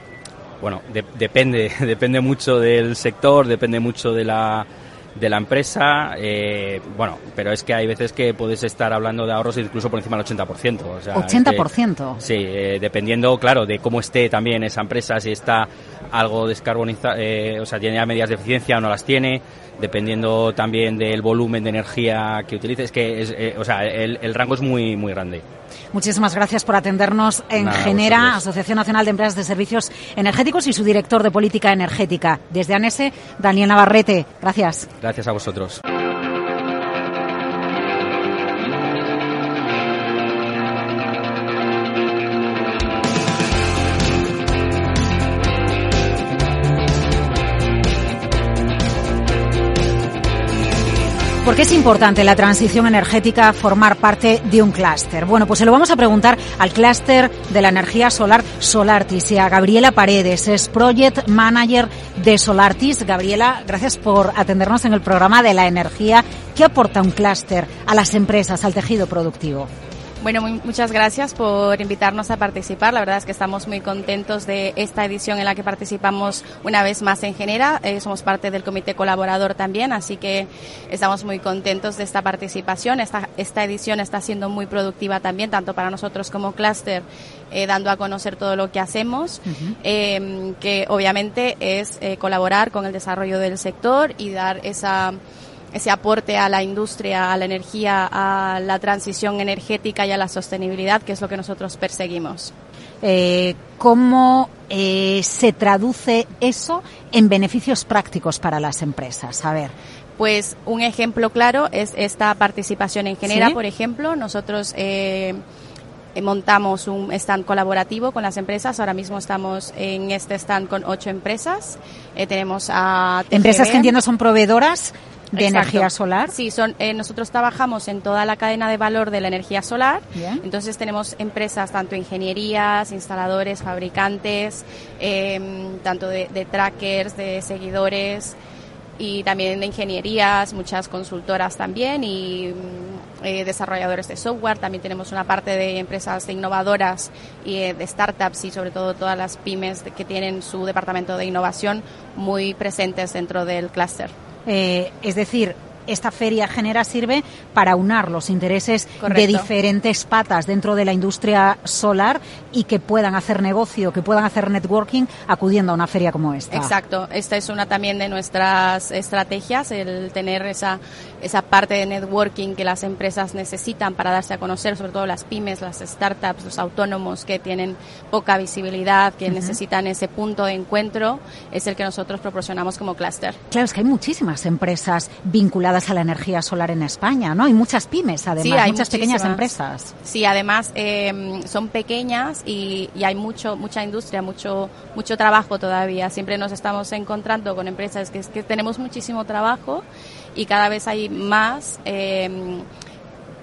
Bueno, depende, depende mucho del sector, depende mucho de la, de la empresa, eh, bueno, pero es que hay veces que puedes estar hablando de ahorros incluso por encima del 80%. O sea, 80%. sí, eh, dependiendo, claro, de cómo esté también esa empresa, si está algo descarbonizada, eh, o sea, tiene ya medidas de eficiencia o no las tiene, dependiendo también del volumen de energía que utilices, que es, o sea, el, el rango es muy, muy grande. Muchísimas gracias por atendernos en Genera, Asociación Nacional de Empresas de Servicios Energéticos y su director de Política Energética. Desde ANESE, Daniel Navarrete. Gracias. Gracias a vosotros. ¿Por qué es importante la transición energética formar parte de un clúster? Bueno, pues se lo vamos a preguntar al clúster de la energía solar Solartis y a Gabriela Paredes, es Project Manager de Solartis. Gabriela, gracias por atendernos en el programa de la energía. ¿Qué aporta un clúster a las empresas, al tejido productivo? Bueno, muchas gracias por invitarnos a participar. La verdad es que estamos muy contentos de esta edición en la que participamos una vez más en Genera. Eh, somos parte del comité colaborador también, así que estamos muy contentos de esta participación. Esta, esta edición está siendo muy productiva también, tanto para nosotros como Cluster, eh, dando a conocer todo lo que hacemos, eh, que obviamente es colaborar con el desarrollo del sector y dar esa ese aporte a la industria, a la energía, a la transición energética y a la sostenibilidad, que es lo que nosotros perseguimos. Eh, ¿Cómo eh, se traduce eso en beneficios prácticos para las empresas? A ver. Pues un ejemplo claro es esta participación en Genera, por ejemplo. Nosotros eh, montamos un stand colaborativo con las empresas. Ahora mismo estamos en este stand con ocho empresas. tenemos a empresas que entiendo son proveedoras de energía solar. Sí, son, eh, nosotros trabajamos en toda la cadena de valor de la energía solar. Entonces tenemos empresas, tanto ingenierías, instaladores, fabricantes, em, tanto de, trackers, de seguidores y también de ingenierías, muchas consultoras también y mm, eh, desarrolladores de software. También tenemos una parte de empresas innovadoras y eh, de startups y sobre todo todas las pymes que tienen su departamento de innovación muy presentes dentro del clúster. Eh, es decir, esta feria genera sirve para unar los intereses de diferentes patas dentro de la industria solar y que puedan hacer negocio, que puedan hacer networking acudiendo a una feria como esta. Exacto, esta es una también de nuestras estrategias, el tener esa, esa parte de networking que las empresas necesitan para darse a conocer, sobre todo las pymes, las startups, los autónomos que tienen poca visibilidad, que necesitan ese punto de encuentro, es el que nosotros proporcionamos como clúster. Claro, es que hay muchísimas empresas vinculadas a la energía solar en España, ¿no? Y muchas pymes, además, hay muchas pequeñas empresas. Sí, además em, son pequeñas y, hay mucho, mucha industria, mucho, mucho trabajo todavía. Siempre nos estamos encontrando con empresas que, que tenemos muchísimo trabajo y cada vez hay más em,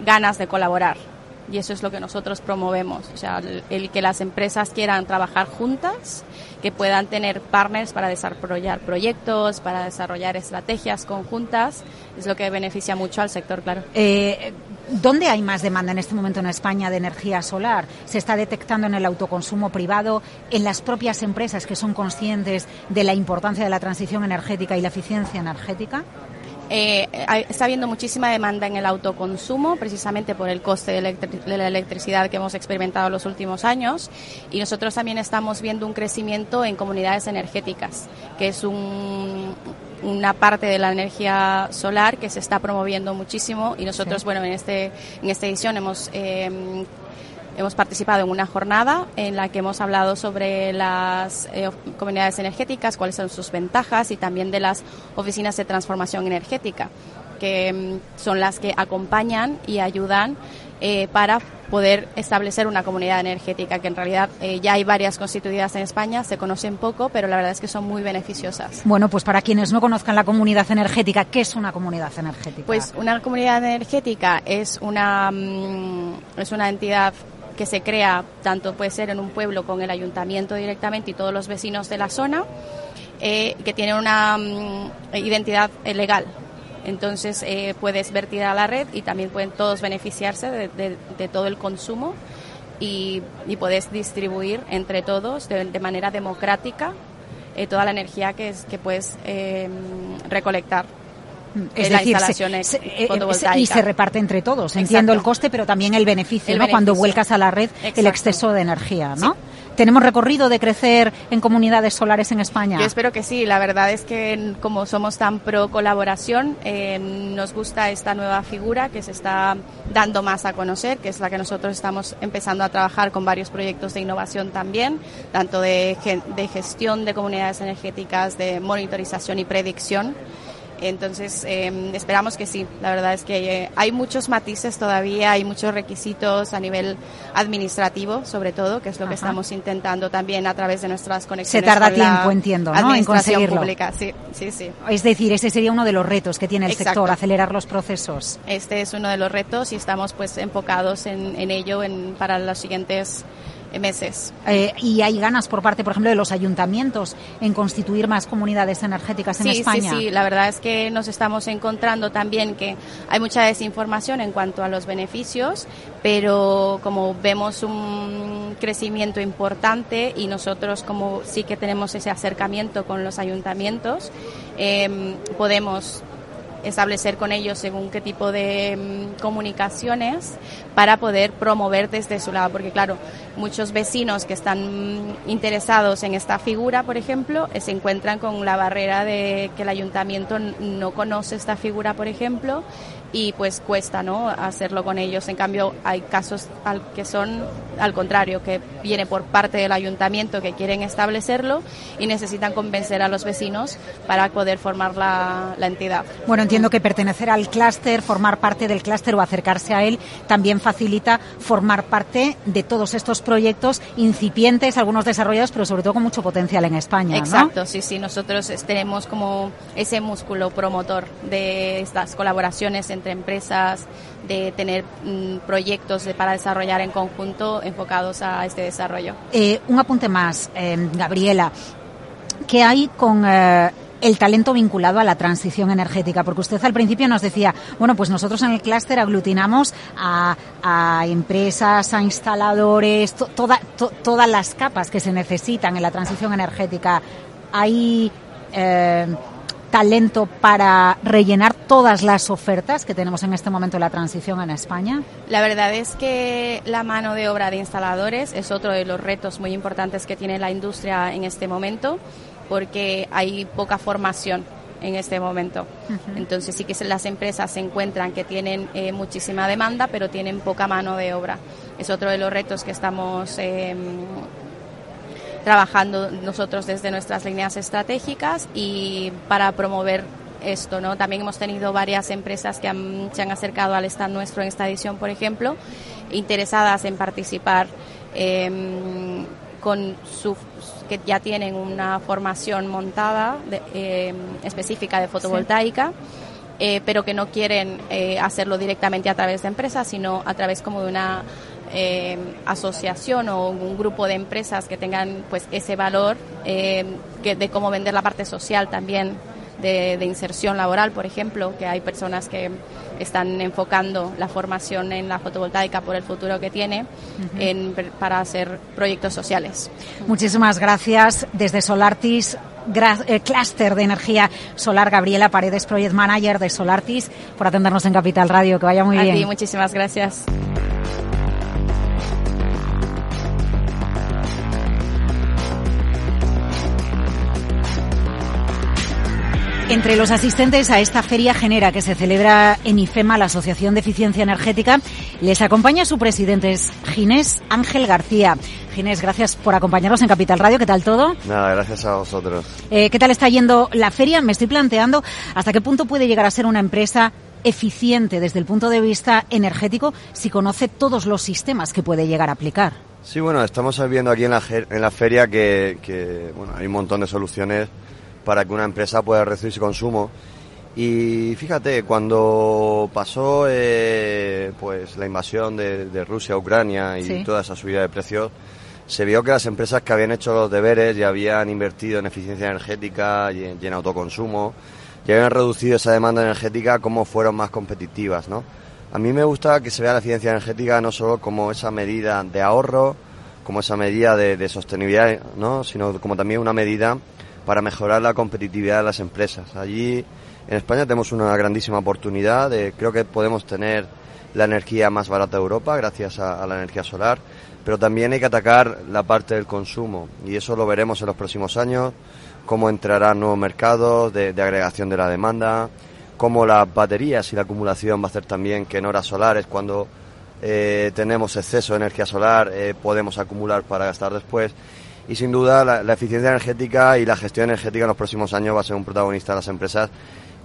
ganas de colaborar y eso es lo que nosotros promovemos, o sea, el, que las empresas quieran trabajar juntas, que puedan tener partners para desarrollar proyectos, para desarrollar estrategias conjuntas, es lo que beneficia mucho al sector, claro. Eh, ¿Dónde hay más demanda en este momento en España de energía solar? ¿Se está detectando en el autoconsumo privado, en las propias empresas que son conscientes de la importancia de la transición energética y la eficiencia energética? Eh, está habiendo muchísima demanda en el autoconsumo, precisamente por el coste de, la electricidad que hemos experimentado en los últimos años. Y nosotros también estamos viendo un crecimiento en comunidades energéticas, que es una parte de la energía solar que se está promoviendo muchísimo. Y nosotros, bueno, en, este, en esta edición hemos eh, Hemos participado en una jornada en la que hemos hablado sobre las eh, comunidades energéticas, cuáles son sus ventajas y también de las oficinas de transformación energética, que mm, son las que acompañan y ayudan eh, para poder establecer una comunidad energética, que en realidad eh, ya hay varias constituidas en España, se conocen poco, pero la verdad es que son muy beneficiosas. Bueno, pues para quienes no conozcan la comunidad energética, ¿qué es una comunidad energética? Pues una comunidad energética es una, mm, es una entidad que se crea, tanto puede ser en un pueblo con el ayuntamiento directamente y todos los vecinos de la zona, eh, que tiene una mm, identidad eh, legal. Entonces eh, puedes vertir a la red y también pueden todos beneficiarse de, todo el consumo y, puedes distribuir entre todos de, manera democrática toda la energía que, es, que puedes recolectar. Es decir, y se reparte entre todos. Entiendo el coste, pero también el beneficio, ¿no? Cuando vuelcas a la red el exceso de energía, ¿no? ¿Tenemos recorrido de crecer en comunidades solares en España? Yo espero que sí. La verdad es que como somos tan pro colaboración, eh, nos gusta esta nueva figura que se está dando más a conocer, que es la que nosotros estamos empezando a trabajar con varios proyectos de innovación también, tanto de, de gestión de comunidades energéticas, de monitorización y predicción. Entonces, em, esperamos que sí. La verdad es que eh, hay muchos matices todavía, hay muchos requisitos a nivel administrativo, sobre todo, que es lo que estamos intentando también a través de nuestras conexiones. Se tarda tiempo, entiendo, ¿no? En conseguirlo. Pública. Sí, sí, sí. Es decir, ese sería uno de los retos que tiene el sector, acelerar los procesos. Este es uno de los retos y estamos pues enfocados en, en ello en, para los siguientes meses. Eh, ¿Y hay ganas por parte, por ejemplo, de los ayuntamientos en constituir más comunidades energéticas en España? Sí, sí, la verdad es que nos estamos encontrando también que hay mucha desinformación en cuanto a los beneficios, pero como vemos un crecimiento importante y nosotros como sí que tenemos ese acercamiento con los ayuntamientos, eh, podemos establecer con ellos según qué tipo de mm, comunicaciones para poder promover desde su lado, porque claro, muchos vecinos que están mm, interesados en esta figura, por ejemplo, eh, se encuentran con la barrera de que el ayuntamiento no conoce esta figura, por ejemplo, y pues cuesta no hacerlo con ellos. En cambio hay casos al que son al contrario que viene por parte del ayuntamiento que quieren establecerlo y necesitan convencer a los vecinos para poder formar la, la entidad. Bueno entiendo que pertenecer al clúster formar parte del clúster o acercarse a él también facilita formar parte de todos estos proyectos incipientes algunos desarrollados pero sobre todo con mucho potencial en España exacto sí sí. Nosotros tenemos como ese músculo promotor de estas colaboraciones en entre empresas, de tener mm, proyectos para desarrollar en conjunto enfocados a este desarrollo. Eh, un apunte más, eh, Gabriela. ¿Qué hay con eh, el talento vinculado a la transición energética? Porque usted al principio nos decía, bueno, pues nosotros en el clúster aglutinamos a, empresas, a instaladores, todas las capas que se necesitan en la transición energética. ¿Hay talento para rellenar todas las ofertas que tenemos en este momento de la transición en España? La verdad es que la mano de obra de instaladores es otro de los retos muy importantes que tiene la industria en este momento porque hay poca formación en este momento. Entonces sí que las empresas se encuentran que tienen eh, muchísima demanda, pero tienen poca mano de obra. Es otro de los retos que estamos eh, trabajando nosotros desde nuestras líneas estratégicas y para promover esto, ¿no? También hemos tenido varias empresas que se han acercado al stand nuestro en esta edición, por ejemplo, interesadas en participar em, con su que ya tienen una formación montada em, específica de fotovoltaica. Eh, pero que no quieren eh, hacerlo directamente a través de empresas, sino a través como de una eh, asociación o un grupo de empresas que tengan pues ese valor eh, que, de cómo vender la parte social también de, inserción laboral, por ejemplo, que hay personas que están enfocando la formación en la fotovoltaica por el futuro que tiene para hacer proyectos sociales. Muchísimas gracias desde Solartis. Eh, Cluster de Energía Solar, Gabriela Paredes, Project Manager de Solartis, por atendernos en Capital Radio. Que vaya muy A bien. Ti, muchísimas gracias. Entre los asistentes a esta feria genera que se celebra en IFEMA, la Asociación de Eficiencia Energética, les acompaña su presidente, Ginés Ángel García. Ginés, gracias por acompañarnos en Capital Radio. ¿Qué tal todo? Nada, gracias a vosotros. Eh, ¿Qué tal está yendo la feria? Me estoy planteando hasta qué punto puede llegar a ser una empresa eficiente desde el punto de vista energético si conoce todos los sistemas que puede llegar a aplicar. Sí, bueno, estamos viendo aquí en la, en la feria que, bueno, hay un montón de soluciones para que una empresa pueda reducir su consumo. Y fíjate, cuando pasó eh, pues la invasión de, Rusia a Ucrania y toda esa subida de precios, se vio que las empresas que habían hecho los deberes y habían invertido en eficiencia energética y en, autoconsumo, y habían reducido esa demanda energética, como fueron más competitivas, ¿no? A mí me gusta que se vea la eficiencia energética no solo como esa medida de ahorro, como esa medida de, sostenibilidad, ¿no? sino como también una medida para mejorar la competitividad de las empresas. Allí en España tenemos una grandísima oportunidad, de, creo que podemos tener la energía más barata de Europa gracias a, la energía solar, pero también hay que atacar la parte del consumo y eso lo veremos en los próximos años, cómo entrarán nuevos mercados de agregación de la demanda, como las baterías y la acumulación va a hacer también que en horas solares, cuando eh, tenemos exceso de energía solar, eh, podemos acumular para gastar después. Y sin duda la, eficiencia energética y la gestión energética en los próximos años va a ser un protagonista de las empresas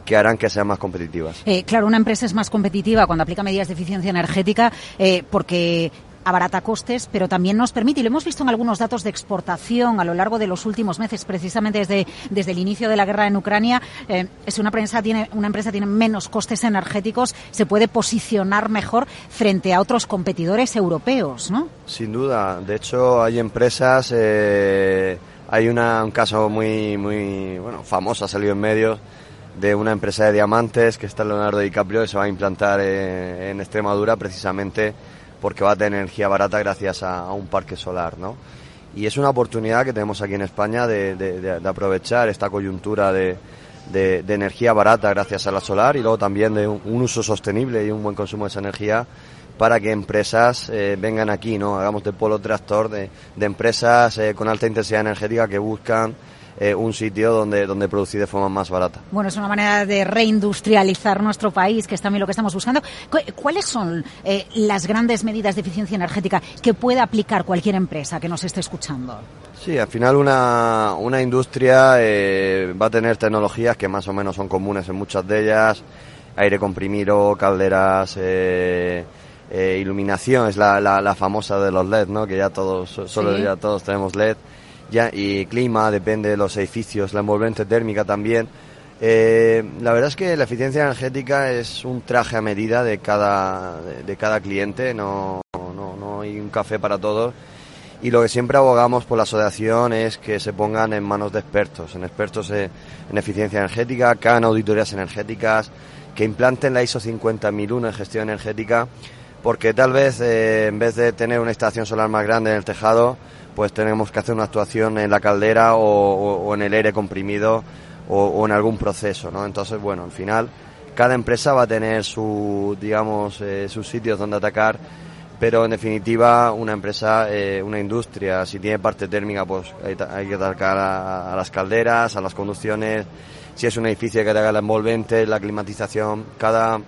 que harán que sean más competitivas. Eh, claro, una empresa es más competitiva cuando aplica medidas de eficiencia energética porque abarata costes, pero también nos permite, y lo hemos visto en algunos datos de exportación a lo largo de los últimos meses, precisamente desde, desde el inicio de la guerra en Ucrania, eh, es una empresa tiene una empresa tiene menos costes energéticos, se puede posicionar mejor frente a otros competidores europeos, ¿no? Sin duda. De hecho, hay empresas, eh, hay una, un caso muy muy bueno famoso ha salido en medios de una empresa de diamantes que está Leonardo DiCaprio y se va a implantar eh, en Extremadura precisamente porque va a tener energía barata gracias a, un parque solar, ¿no? Y es una oportunidad que tenemos aquí en España de, aprovechar esta coyuntura de, energía barata gracias a la solar y luego también de un, uso sostenible y un buen consumo de esa energía para que empresas eh, vengan aquí, ¿no? Hagamos de polo tractor de, empresas eh, con alta intensidad energética que buscan eh, un sitio donde, donde producir de forma más barata. Bueno, es una manera de reindustrializar nuestro país, que es también lo que estamos buscando. ¿Cuáles son eh, las grandes medidas de eficiencia energética que puede aplicar cualquier empresa que nos esté escuchando? Sí, al final una, una industria eh, va a tener tecnologías que más o menos son comunes en muchas de ellas, aire comprimido, calderas, iluminación, es la, la, famosa de los LED, ¿no? que ya todos, solo ya todos tenemos LED ya, y clima, depende de los edificios, la envolvente térmica también. Eh, la verdad es que la eficiencia energética es un traje a medida de cada, de, cada cliente, no, no, no hay un café para todos. Y lo que siempre abogamos por la asociación es que se pongan en manos de expertos, en expertos en, eficiencia energética, que hagan auditorías energéticas, que implanten la ISO 50001 en gestión energética, porque tal vez eh, en vez de tener una estación solar más grande en el tejado, pues tenemos que hacer una actuación en la caldera o, en el aire comprimido o, en algún proceso, ¿no? Entonces, bueno, al final cada empresa va a tener su, digamos, eh, sus sitios donde atacar, pero en definitiva una empresa, eh, una industria, si tiene parte térmica, pues hay, que atacar a, las calderas, a las conducciones, si es un edificio hay que atacar la envolvente, la climatización, cada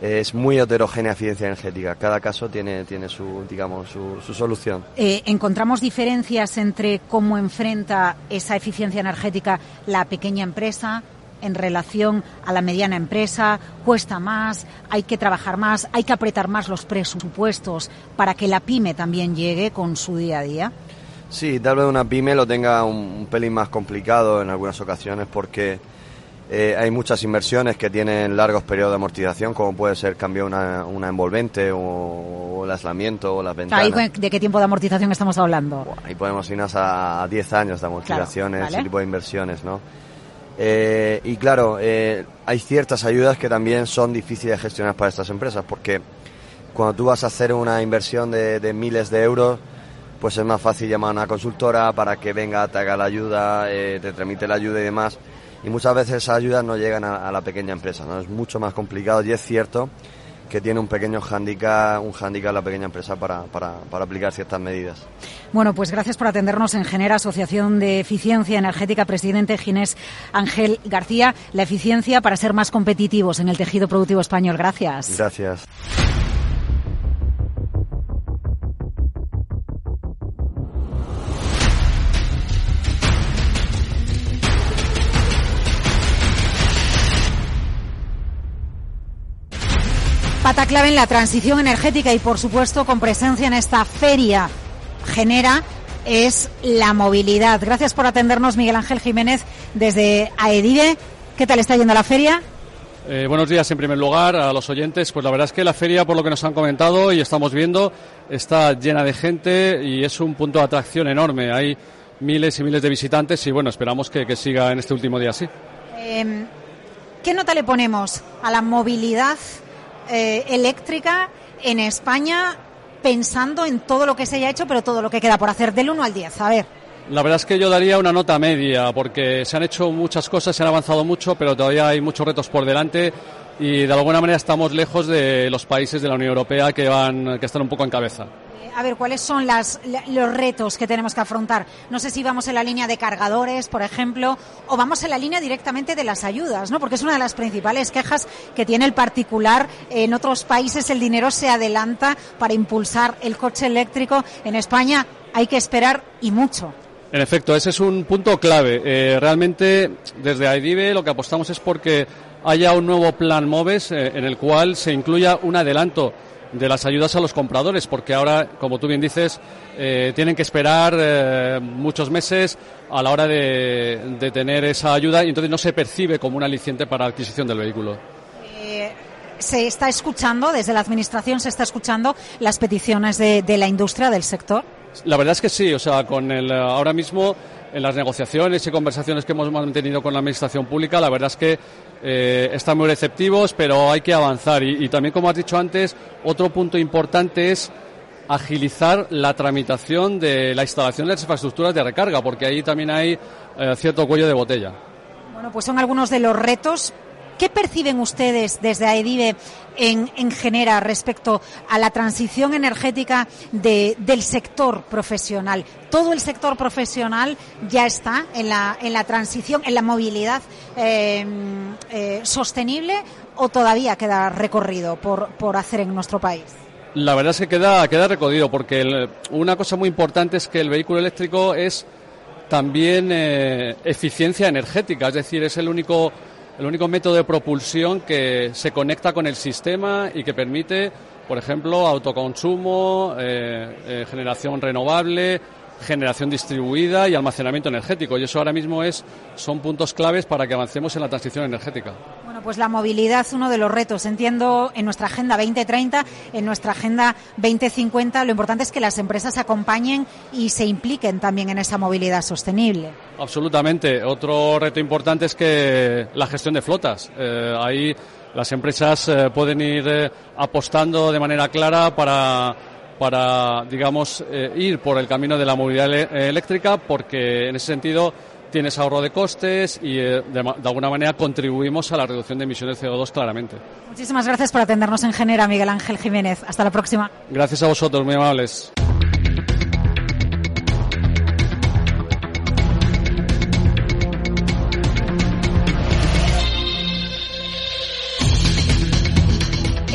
es muy heterogénea eficiencia energética. Cada caso tiene, tiene su, digamos, su, solución. Eh, ¿Encontramos diferencias entre cómo enfrenta esa eficiencia energética la pequeña empresa en relación a la mediana empresa? ¿Cuesta más? ¿Hay que trabajar más? ¿Hay que apretar más los presupuestos para que la pyme también llegue con su día a día? Sí, tal vez una pyme lo tenga un pelín más complicado en algunas ocasiones porque eh, hay muchas inversiones que tienen largos periodos de amortización, como puede ser cambiar una, una envolvente o, el aislamiento o las ventanas. ¿De qué tiempo de amortización estamos hablando? ahí podemos irnos a 10 años de amortizaciones, ese tipo de inversiones, ¿no? Eh, y claro, eh, hay ciertas ayudas que también son difíciles de gestionar para estas empresas, porque cuando tú vas a hacer una inversión de, de miles de euros, pues es más fácil llamar a una consultora para que venga, te haga la ayuda, te tramite la ayuda y demás y muchas veces esas ayudas no llegan a, la pequeña empresa, ¿no? Es mucho más complicado y es cierto que tiene un pequeño handicap, un handicap la pequeña empresa para, para, para, aplicar ciertas medidas. Bueno, pues gracias por atendernos en Genera, Asociación de Eficiencia Energética, presidente Ginés Ángel García. La eficiencia para ser más competitivos en el tejido productivo español. Gracias. Gracias. Pata clave en la transición energética y por supuesto con presencia en esta feria genera es la movilidad. Gracias por atendernos Miguel Ángel Jiménez desde AEDIVE. ¿Qué tal está yendo la feria? Eh, buenos días en primer lugar a los oyentes. Pues la verdad es que la feria, por lo que nos han comentado y estamos viendo, está llena de gente y es un punto de atracción enorme. Hay miles y miles de visitantes y bueno, esperamos que, siga en este último día así. Em, ¿Qué nota le ponemos a la movilidad eh, eléctrica en España pensando en todo lo que se haya hecho, pero todo lo que queda por hacer del 1 al 10? A ver. La verdad es que yo daría una nota media, porque se han hecho muchas cosas, se han avanzado mucho, pero todavía hay muchos retos por delante y de alguna manera estamos lejos de los países de la Unión Europea que van, que están un poco en cabeza. A ver, ¿cuáles son las, los retos que tenemos que afrontar? No sé si vamos en la línea de cargadores, por ejemplo, o vamos en la línea directamente de las ayudas, ¿no? Porque es una de las principales quejas que tiene el particular. En otros países el dinero se adelanta para impulsar el coche eléctrico. En España hay que esperar y mucho. En efecto, ese es un punto clave. Eh, realmente, desde AIDIVE lo que apostamos es porque haya un nuevo plan MOVES eh, en el cual se incluya un adelanto de las ayudas a los compradores, porque ahora, como tú bien dices, eh, tienen que esperar muchos meses a la hora de, tener esa ayuda y entonces no se percibe como un aliciente para la adquisición del vehículo. ¿Se está escuchando, desde la Administración, se está escuchando las peticiones de la industria, del sector? La verdad es que sí, o sea, con el, ahora mismo en las negociaciones y conversaciones que hemos mantenido con la Administración Pública, la verdad es que eh, están muy receptivos, pero hay que avanzar. Y, también, como has dicho antes, otro punto importante es agilizar la tramitación de la instalación de las infraestructuras de recarga, porque ahí también hay eh, cierto cuello de botella. Bueno, pues son algunos de los retos ¿Qué perciben ustedes desde AEDIVE en, en Genera respecto a la transición energética del sector profesional? ¿Todo el sector profesional ya está en la, en la transición, en la movilidad eh, eh, sostenible o todavía queda recorrido por, por hacer en nuestro país? La verdad es que queda, queda recorrido porque una cosa muy importante es que el vehículo eléctrico es también eh, eficiencia energética, es decir, es el único el único método de propulsión que se conecta con el sistema y que permite, por ejemplo, autoconsumo, eh, eh, generación renovable, generación distribuida y almacenamiento energético. Y eso ahora mismo es, son puntos claves para que avancemos en la transición energética. Bueno, pues la movilidad es uno de los retos. Entiendo en nuestra Agenda 2030, en nuestra Agenda 2050, lo importante es que las empresas acompañen y se impliquen también en esa movilidad sostenible. Absolutamente. Otro reto importante es que la gestión de flotas. Eh, ahí las empresas eh, pueden ir eh, apostando de manera clara para para, digamos, eh, ir por el camino de la movilidad eléctrica porque en ese sentido tienes ahorro de costes y eh, de, de, alguna manera contribuimos a la reducción de emisiones de CO2 claramente. Muchísimas gracias por atendernos en Genera, Miguel Ángel Jiménez. Hasta la próxima. Gracias a vosotros, muy amables.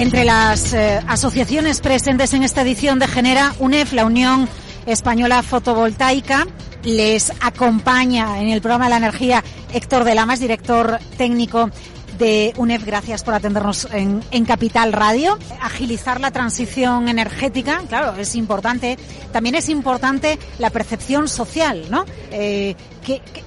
Entre las eh, asociaciones presentes en esta edición de Genera, UNEF, la Unión Española Fotovoltaica, les acompaña en el programa de la energía Héctor de Lamas, director técnico de UNEF, gracias por atendernos en, Capital Radio. Agilizar la transición energética, claro, es importante. También es importante la percepción social, ¿no? Eh,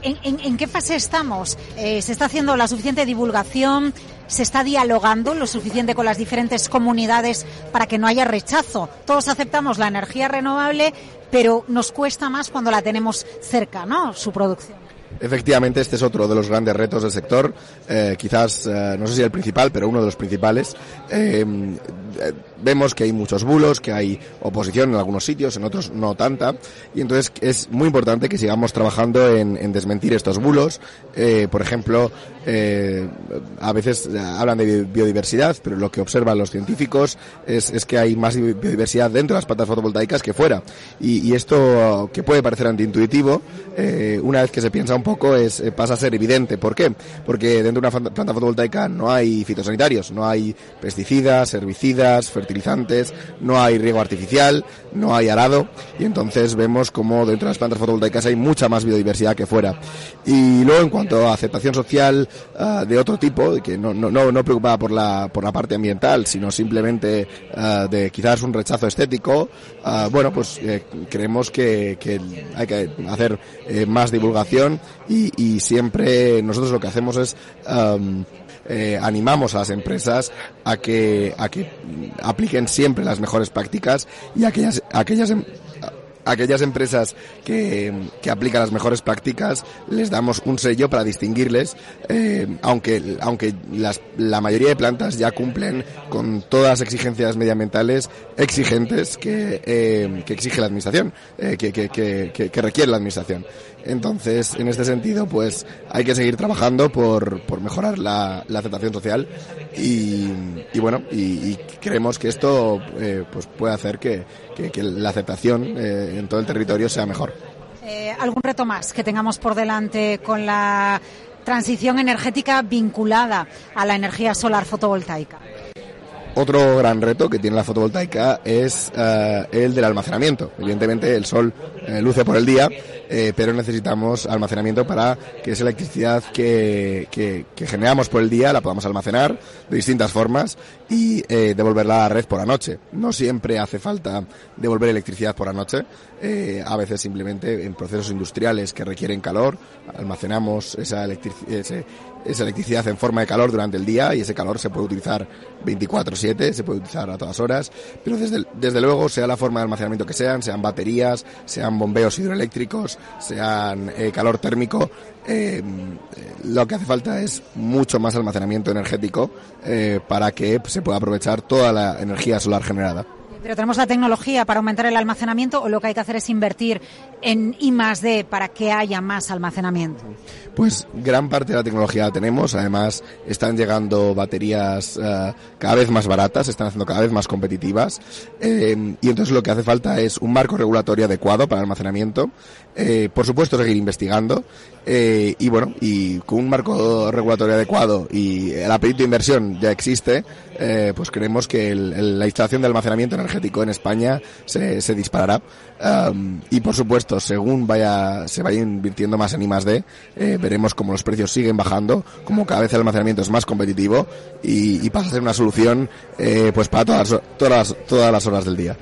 en, qué fase estamos? Eh, ¿Se está haciendo la suficiente divulgación? se está dialogando lo suficiente con las diferentes comunidades para que no haya rechazo. Todos aceptamos la energía renovable, pero nos cuesta más cuando la tenemos cerca, ¿no? Su producción. Efectivamente, este es otro de los grandes retos del sector, eh, quizás, eh, no sé si el principal, pero uno de los principales. Eh, vemos que hay muchos bulos, que hay oposición en algunos sitios, en otros no tanta, y entonces es muy importante que sigamos trabajando en, desmentir estos bulos. por ejemplo, a veces hablan de biodiversidad, pero lo que observan los científicos es, que hay más biodiversidad dentro de las plantas fotovoltaicas que fuera. Y, esto, que puede parecer antiintuitivo, una vez que se piensa un poco es, eh, pasa a ser evidente. ¿Por qué? Porque dentro de una planta fotovoltaica no hay fitosanitarios, no hay pesticidas, herbicidas, fertilizantes, no hay riego artificial, no hay arado y entonces vemos como dentro de las plantas fotovoltaicas hay mucha más biodiversidad que fuera. Y luego en cuanto a aceptación social uh, de otro tipo, que no, no, no, preocupada por la, por la parte ambiental, sino simplemente uh, de quizás un rechazo estético, uh, bueno, pues eh, creemos que, hay que hacer eh, más divulgación y, siempre nosotros lo que hacemos es eh, animamos a las empresas a que, a que apliquen siempre las mejores prácticas y aquellas, aquellas, em, aquellas empresas que, que, aplican las mejores prácticas les damos un sello para distinguirles, eh, aunque, aunque las, la mayoría de plantas ya cumplen con todas las exigencias medioambientales exigentes que, eh, que exige la administración, que, que requiere la administración. Entonces, en este sentido, pues hay que seguir trabajando por, por mejorar la, la aceptación social y, y bueno, y, y, creemos que esto eh, pues puede hacer que, que, que la aceptación eh, en todo el territorio sea mejor. Eh, ¿Algún reto más que tengamos por delante con la transición energética vinculada a la energía solar fotovoltaica? Otro gran reto que tiene la fotovoltaica es uh, el del almacenamiento. Evidentemente el sol eh, luce por el día, eh, pero necesitamos almacenamiento para que esa electricidad que, que, generamos por el día la podamos almacenar de distintas formas y eh, devolverla a la red por la noche. No siempre hace falta devolver electricidad por la noche, eh, a veces simplemente en procesos industriales que requieren calor almacenamos esa, electric ese, esa electricidad en forma de calor durante el día y ese calor se puede utilizar 24/7, se puede utilizar a todas horas, pero desde, desde luego sea la forma de almacenamiento que sean, sean baterías, sean bombeos hidroeléctricos, sean eh, calor térmico, eh, lo que hace falta es mucho más almacenamiento energético eh, para que se pueda aprovechar toda la energía solar generada. Pero tenemos la tecnología para aumentar el almacenamiento o lo que hay que hacer es invertir en I más D para que haya más almacenamiento. Pues gran parte de la tecnología la tenemos, además están llegando baterías uh, cada vez más baratas, están haciendo cada vez más competitivas eh, y entonces lo que hace falta es un marco regulatorio adecuado para el almacenamiento, eh, por supuesto seguir investigando eh, y bueno, y con un marco regulatorio adecuado y el apetito de inversión ya existe, eh, pues creemos que el, el, la instalación de almacenamiento energético en España se, se disparará um, y por supuesto según vaya se vaya invirtiendo más en I más D eh, veremos como los precios siguen bajando, como cada vez el almacenamiento es más competitivo y, y pasa a ser una solución eh, pues para todas, todas, todas las horas del día.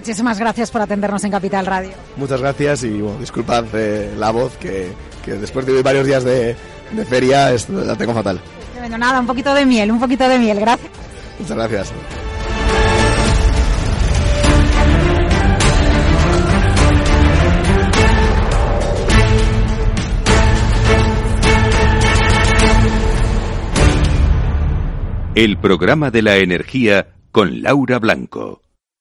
Muchísimas gracias por atendernos en Capital Radio. Muchas gracias y bueno, disculpad eh, la voz que, que, después de varios días de, de feria es, la tengo fatal. Bueno, nada, un poquito de miel, un poquito de miel, gracias. Muchas gracias. El programa de la energía con Laura Blanco.